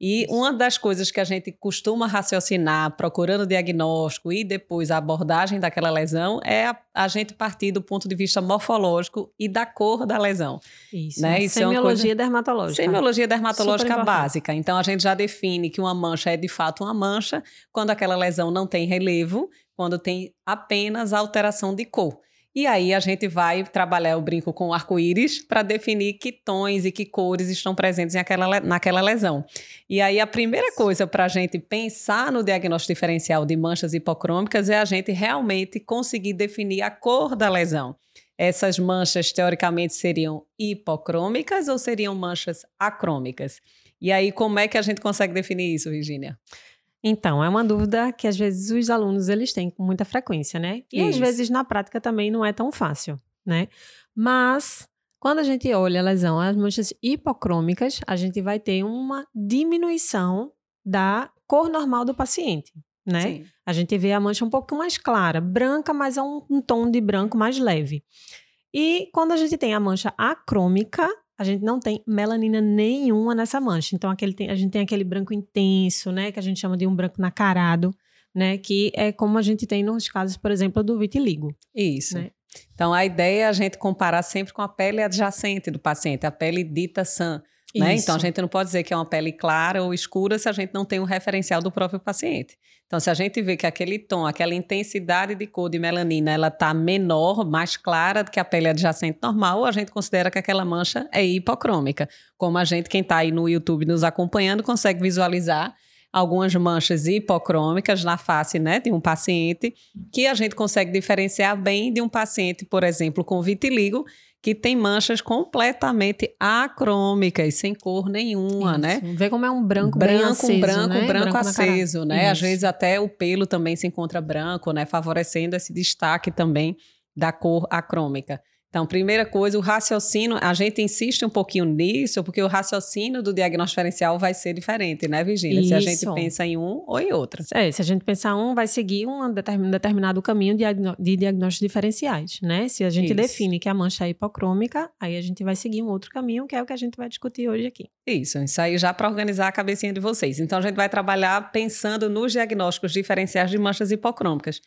E uma das coisas que a gente costuma raciocinar, procurando o diagnóstico e depois a abordagem daquela lesão, é a, a gente partir do ponto de vista morfológico e da cor da lesão. Isso. Né? Isso Semiologia é coisa... dermatológica. Semiologia dermatológica básica. Então a gente já define que uma mancha é de fato uma mancha quando aquela lesão não tem relevo, quando tem apenas alteração de cor. E aí a gente vai trabalhar o brinco com arco-íris para definir que tons e que cores estão presentes naquela, naquela lesão. E aí a primeira coisa para a gente pensar no diagnóstico diferencial de manchas hipocrômicas é a gente realmente conseguir definir a cor da lesão. Essas manchas, teoricamente, seriam hipocrômicas ou seriam manchas acrômicas? E aí, como é que a gente consegue definir isso, Virginia? Então, é uma dúvida que às vezes os alunos eles têm com muita frequência, né? E Isso. às vezes na prática também não é tão fácil, né? Mas quando a gente olha a lesão, as manchas hipocrômicas, a gente vai ter uma diminuição da cor normal do paciente, né? Sim. A gente vê a mancha um pouco mais clara, branca, mas é um, um tom de branco mais leve. E quando a gente tem a mancha acrômica, a gente não tem melanina nenhuma nessa mancha. Então, aquele tem, a gente tem aquele branco intenso, né? Que a gente chama de um branco nacarado, né? Que é como a gente tem nos casos, por exemplo, do vitiligo. Isso. Né? Então, a ideia é a gente comparar sempre com a pele adjacente do paciente, a pele dita sã. Né? Então, a gente não pode dizer que é uma pele clara ou escura se a gente não tem um referencial do próprio paciente. Então, se a gente vê que aquele tom, aquela intensidade de cor de melanina, ela está menor, mais clara do que a pele adjacente normal, a gente considera que aquela mancha é hipocrômica. Como a gente, quem está aí no YouTube nos acompanhando, consegue visualizar algumas manchas hipocrômicas na face né, de um paciente, que a gente consegue diferenciar bem de um paciente, por exemplo, com vitiligo, que tem manchas completamente acrômicas, sem cor nenhuma, né? Isso. né? Vê como é um branco, branco bem aceso, branco, né? branco, branco aceso, né? Isso. Às vezes até o pelo também se encontra branco, né? Favorecendo esse destaque também da cor acrômica. Então, primeira coisa, o raciocínio, a gente insiste um pouquinho nisso, porque o raciocínio do diagnóstico diferencial vai ser diferente, né, Virginia? Isso. Se a gente pensa em um ou em outro. É, se a gente pensar um, vai seguir um determinado caminho de diagnósticos diferenciais, né? Se a gente Isso. define que a mancha é hipocrômica, aí a gente vai seguir um outro caminho, que é o que a gente vai discutir hoje aqui. Isso, isso aí já para organizar a cabecinha de vocês. Então, a gente vai trabalhar pensando nos diagnósticos diferenciais de manchas hipocrômicas.